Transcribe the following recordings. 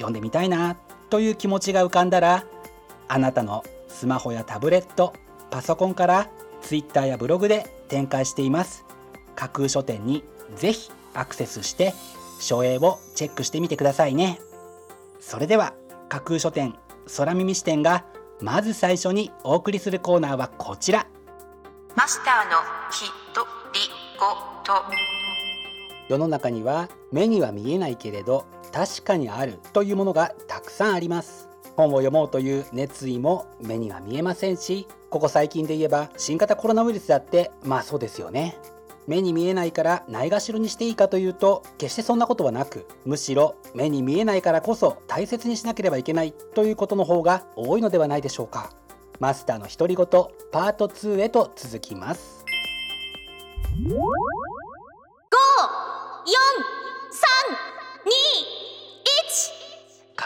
読んでみたいなという気持ちが浮かんだらあなたのスマホやタブレットパソコンから Twitter やブログで展開しています。架空書店にぜひアクセスして書影をチェックしてみてくださいね。それでは架空書店空耳視点がまず最初にお送りするコーナーはこちら。マスターのひとりごと。世の中には目には見えないけれど確かにあるというものがたくさんあります。本を読もうという熱意も目には見えませんしここ最近で言えば新型コロナウイルスだってまあそうですよね。目に見えないからないがしろにしていいかというと決してそんなことはなくむしろ目に見えないからこそ大切にしなければいけないということの方が多いのではないでしょうか。マスターの独り言パート2へと続きます。四三二。一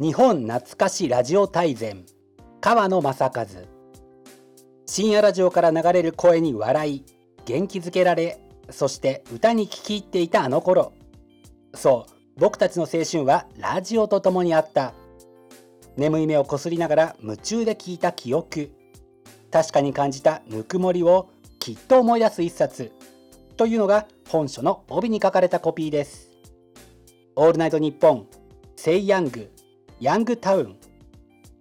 日本懐かしラジオ大全。川野正和。深夜ラジオから流れる声に笑い元気づけられそして歌に聴き入っていたあの頃。そう僕たちの青春はラジオと共にあった。眠い目をこすりながら夢中で聞いた記憶。確かに感じたぬくもりをきっと思い出す一冊。というのが本書の帯に書かれたコピーです。オールナイトニッポン、セイヤング、ヤングタウン、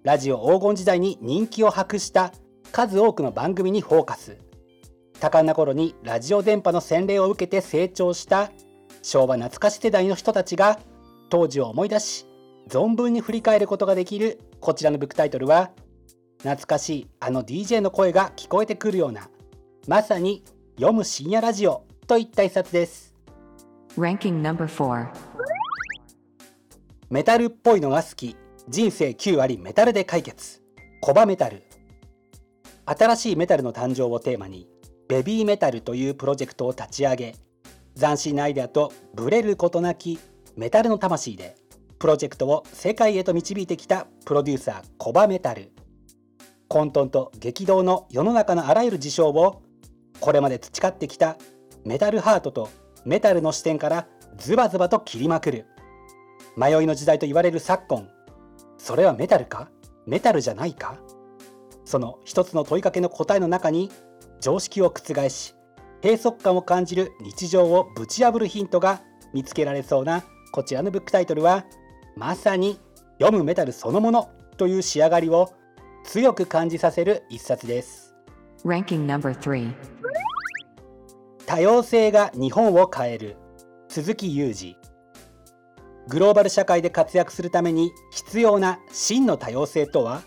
ラジオ黄金時代に人気を博した数多くの番組にフォーカス。多感な頃にラジオ電波の洗礼を受けて成長した昭和懐かし世代の人たちが当時を思い出し存分に振り返ることができるこちらのブックタイトルは懐かしいあの DJ の声が聞こえてくるようなまさに読む深夜ラジオといった一冊です。メタルっぽいのが好き。人生9割メタルで解決。コバメタル。新しいメタルの誕生をテーマにベビーメタルというプロジェクトを立ち上げ斬新なアイデアとブレることなきメタルの魂でプロジェクトを世界へと導いてきたプロデューサーコバメタル。混沌と激動の世の中のあらゆる事象をこれまで培ってきたメタルハートとメタルの視点からズバズバと切りまくる。迷いの時代と言われる昨今それはメタルか？メタルじゃないか？その一つの問いかけの答えの中に常識を覆し閉塞感を感じる日常をぶち破るヒントが見つけられそうなこちらのブックタイトルはまさに読むメタルそのものという仕上がりを強く感じさせる一冊です。Ranking number 3. 多様性が日本を変える。鈴木雄二グローバル社会で活躍するために必要な真の多様性とは？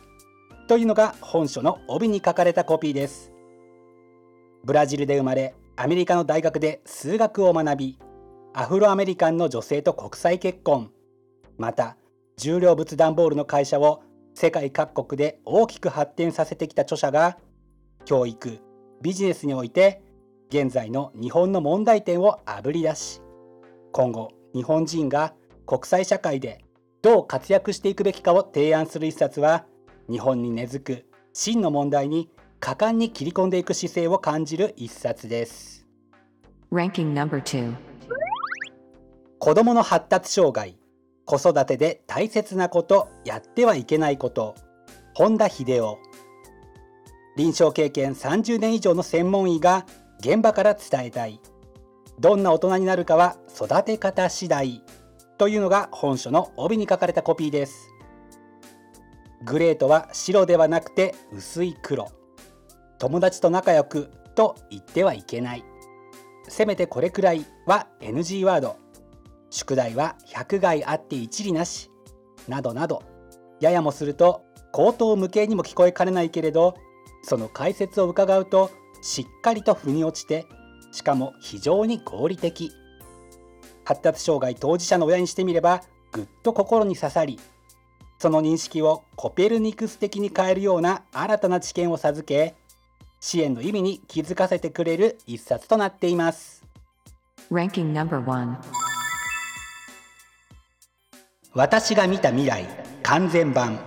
というのが本書の帯に書かれたコピーです。ブラジルで生まれアメリカの大学で数学を学びアフロアメリカンの女性と国際結婚。また重量物段ボールの会社を世界各国で大きく発展させてきた著者が教育ビジネスにおいて現在の日本の問題点をあぶり出し今後日本人が国際社会でどう活躍していくべきかを提案する一冊は日本に根付く真の問題に果敢に切り込んでいく姿勢を感じる一冊です。Ranking number 2. 子どもの発達障害子育てで大切なことやってはいけないこと本田秀夫臨床経験30年以上の専門医が現場から伝えたい。どんな大人になるかは育て方次第というのが本書の帯に書かれたコピーです。グレートは白ではなくて薄い黒。友達と仲良くと言ってはいけない。せめてこれくらいは NG ワード。宿題は百害あって一理なし。などなど。ややもすると口頭無形にも聞こえかねないけれどその解説を伺うとしっかりと腑に落ちてしかも非常に合理的。発達障害当事者の親にしてみればぐっと心に刺さりその認識をコペルニクス的に変えるような新たな知見を授け支援の意味に気づかせてくれる一冊となっています。Ranking number 1. 私が見た未来完全版。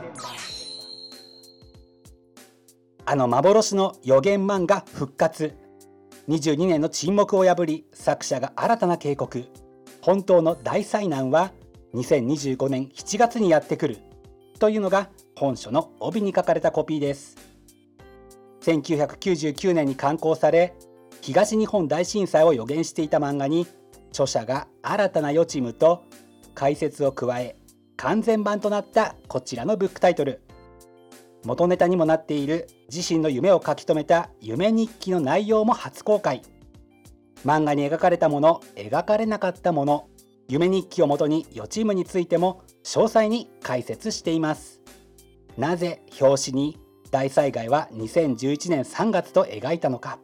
あの幻の予言漫画復活。22年の沈黙を破り作者が新たな警告本当の大災難は2025年7月にやってくるというのが本書の帯に書かれたコピーです。1999年に刊行され東日本大震災を予言していた漫画に著者が新たな予知夢と解説を加え完全版となったこちらのブックタイトル。元ネタにもなっている自身の夢を書き留めた夢日記の内容も初公開。漫画に描かれたもの描かれなかったもの夢日記をもとに予知夢についても詳細に解説しています。なぜ表紙に大災害は2011年3月と描いたのか。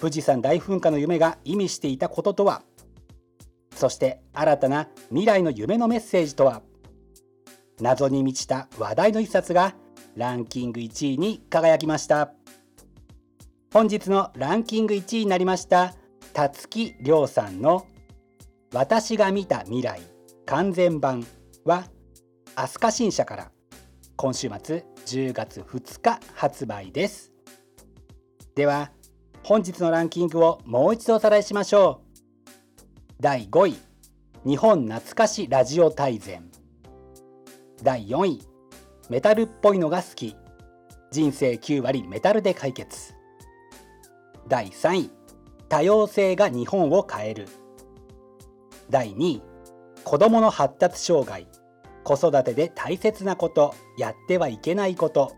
富士山大噴火の夢が意味していたこととは。そして新たな未来の夢のメッセージとは。謎に満ちた話題の一冊がランキング1位に輝きました。本日のランキング1位になりました辰木亮さんの「私が見た未来完全版」は飛鳥新社から今週末10月2日発売です。では本日のランキングをもう一度おさらいしましょう。第5位日本懐かしラジオ大全。第4位メタルっぽいのが好き。人生9割メタルで解決。第3位多様性が日本を変える。第2位子どもの発達障害。子育てで大切なこと。やってはいけないこと。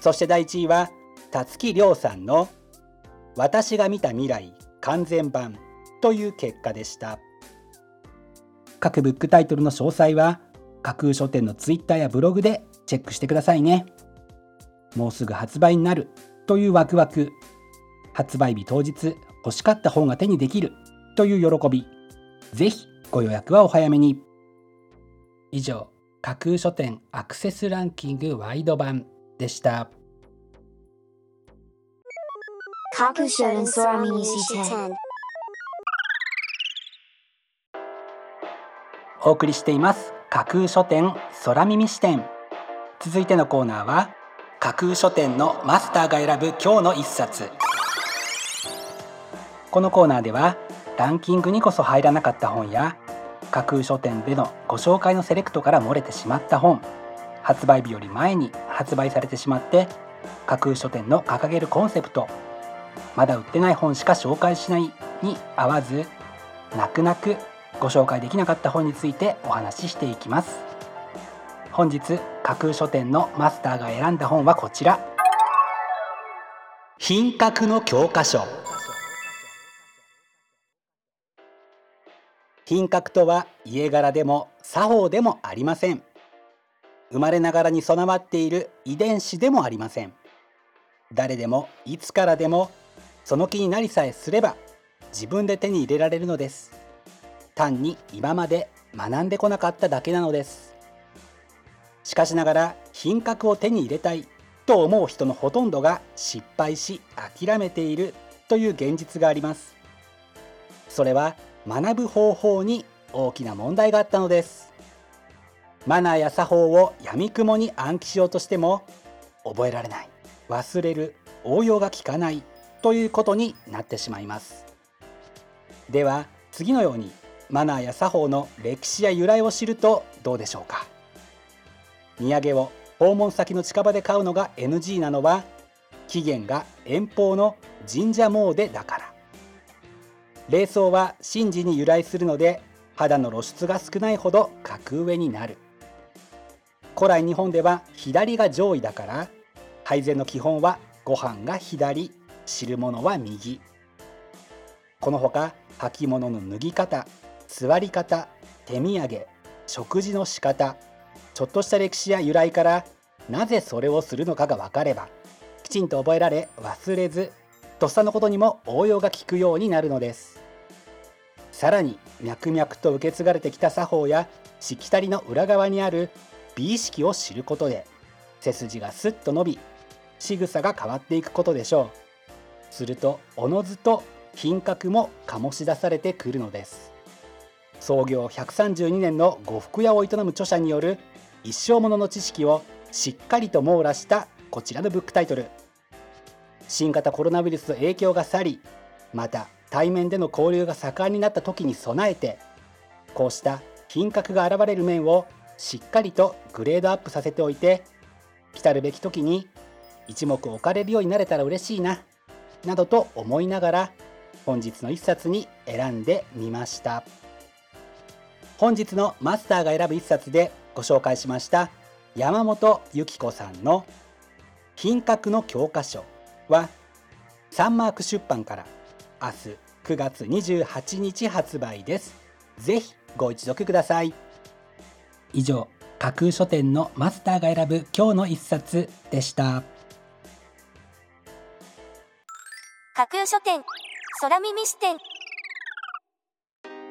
そして第1位は辰木亮さんの「私が見た未来完全版」という結果でした。各ブックタイトルの詳細は架空書店のツイッターやブログでチェックしてくださいね。もうすぐ発売になる。というワクワク。発売日当日欲しかった本が手にできる。という喜び。ぜひご予約はお早めに。以上架空書店アクセスランキングワイド版でした。架空書店空耳視点お送りしています。架空書店空耳視点続いてのコーナーは架空書店のマスターが選ぶ今日の一冊このコーナーではランキングにこそ入らなかった本や架空書店でのご紹介のセレクトから漏れてしまった本発売日より前に発売されてしまって架空書店の掲げるコンセプトまだ売ってない本しか紹介しないに合わず泣く泣くご紹介できなかった本についてお話ししていきます。本日架空書店のマスターが選んだ本はこちら。品格の教科書。品格とは家柄でも作法でもありません。生まれながらに備わっている遺伝子でもありません。誰でもいつからでもその気になりさえすれば自分で手に入れられるのです。単に今まで学んでこなかっただけなのです。しかしながら品格を手に入れたいと思う人のほとんどが失敗し諦めているという現実があります。それは学ぶ方法に大きな問題があったのです。マナーや作法をやみくもに暗記しようとしても覚えられない。忘れる応用が効かないということになってしまいます。では次のようにマナーや作法の歴史や由来を知るとどうでしょうか。土産を訪問先の近場で買うのが NG なのは起源が遠方の神社詣だから。霊装は神事に由来するので肌の露出が少ないほど格上になる。古来日本では左が上位だから配膳の基本はご飯が左汁物は右。このほか履物の脱ぎ方座り方手土産食事の仕方ちょっとした歴史や由来からなぜそれをするのかが分かればきちんと覚えられ忘れずとっさのことにも応用が効くようになるのです。さらに脈々と受け継がれてきた作法やしきたりの裏側にある美意識を知ることで背筋がスッと伸び仕草が変わっていくことでしょう。するとおのずと品格も醸し出されてくるのです。創業132年の呉服屋を営む著者による一生ものの知識をしっかりと網羅したこちらのブックタイトル。新型コロナウイルスの影響が去りまた対面での交流が盛んになった時に備えてこうした品格が現れる面をしっかりとグレードアップさせておいて来たるべき時に一目置かれるようになれたら嬉しいななどと思いながら本日の一冊に選んでみました。本日のマスターが選ぶ一冊でご紹介しました山本由紀子さんの「品格の教科書」はサンマーク出版から明日9月28日発売です。ぜひご一読ください。以上架空書店のマスターが選ぶ今日の一冊でした。架空書店空耳視点。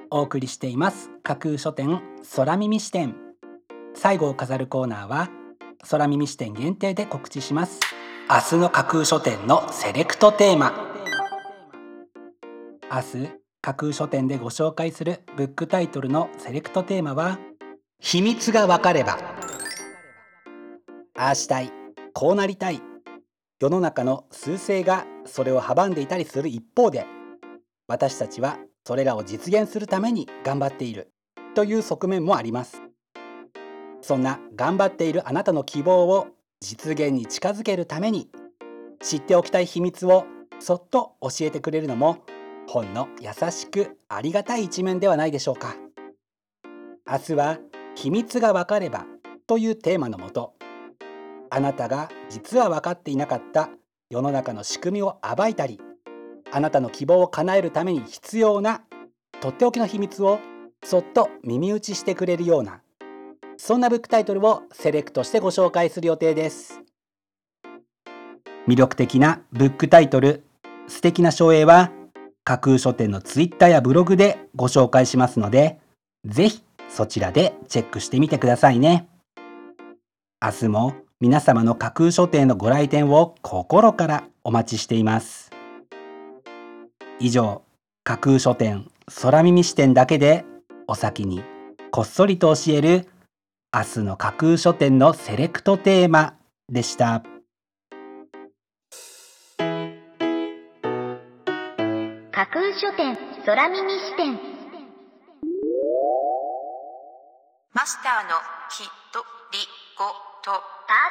お送りしています。架空書店空耳視点。最後を飾るコーナーは空耳視点限定で告知します明日の架空書店のセレクトテーマ。明日架空書店でご紹介するブックタイトルのセレクトテーマは秘密がわかれば。ああしたいこうなりたい。世の中の数勢がそれを阻んでいたりする一方で私たちはそれらを実現するために頑張っている。という側面もあります。そんな頑張っているあなたの希望を実現に近づけるために知っておきたい秘密をそっと教えてくれるのも本の優しくありがたい一面ではないでしょうか。明日は秘密がわかればというテーマのもとあなたが実は分かっていなかった世の中の仕組みを暴いたりあなたの希望を叶えるために必要なとっておきの秘密をそっと耳打ちしてくれるようなそんなブックタイトルをセレクトしてご紹介する予定です。魅力的なブックタイトル素敵な書影は架空書店のツイッターやブログでご紹介しますのでぜひそちらでチェックしてみてくださいね。明日も皆様の架空書店のご来店を心からお待ちしています。以上架空書店空耳視点だけでお先にこっそりと教える明日の架空書店のセレクトテーマでした。架空書店空耳視点。マスターのひとりごと。パー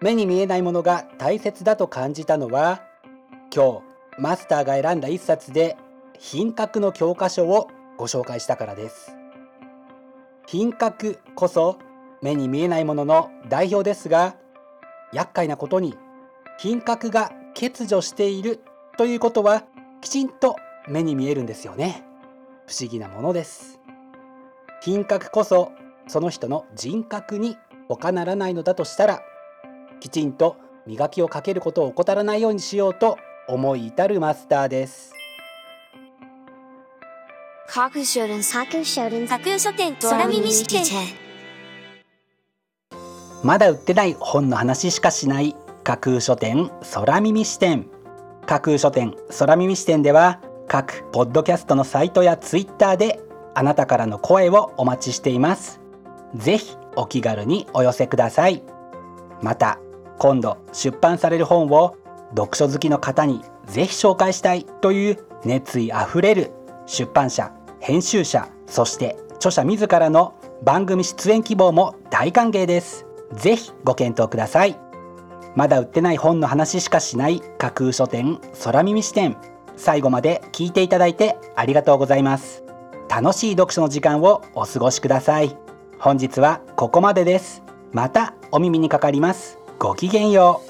ト目に見えないものが大切だと感じたのは今日マスターが選んだ一冊で品格の教科書をご紹介したからです。品格こそ目に見えないものの代表ですが厄介なことに品格が欠如しているということはきちんと目に見えるんですよね。不思議なものです。品格こそその人の人格に他ならないのだとしたらきちんと磨きをかけることを怠らないようにしようと思い至るマスターです。架空書店架空書店架空書店空耳視点まだ売ってない本の話しかしない架空書店空耳視点架空書店空耳視点では各ポッドキャストのサイトやツイッターであなたからの声をお待ちしていますぜひお気軽にお寄せくださいまた今度出版される本を読書好きの方にぜひ紹介したいという熱意あふれる出版社編集者そして著者自らの番組出演希望も大歓迎です。ぜひご検討ください。まだ売ってない本の話しかしない架空書店空耳視点。最後まで聞いていただいてありがとうございます。楽しい読書の時間をお過ごしください。本日はここまでです。またお耳にかかります。ごきげんよう。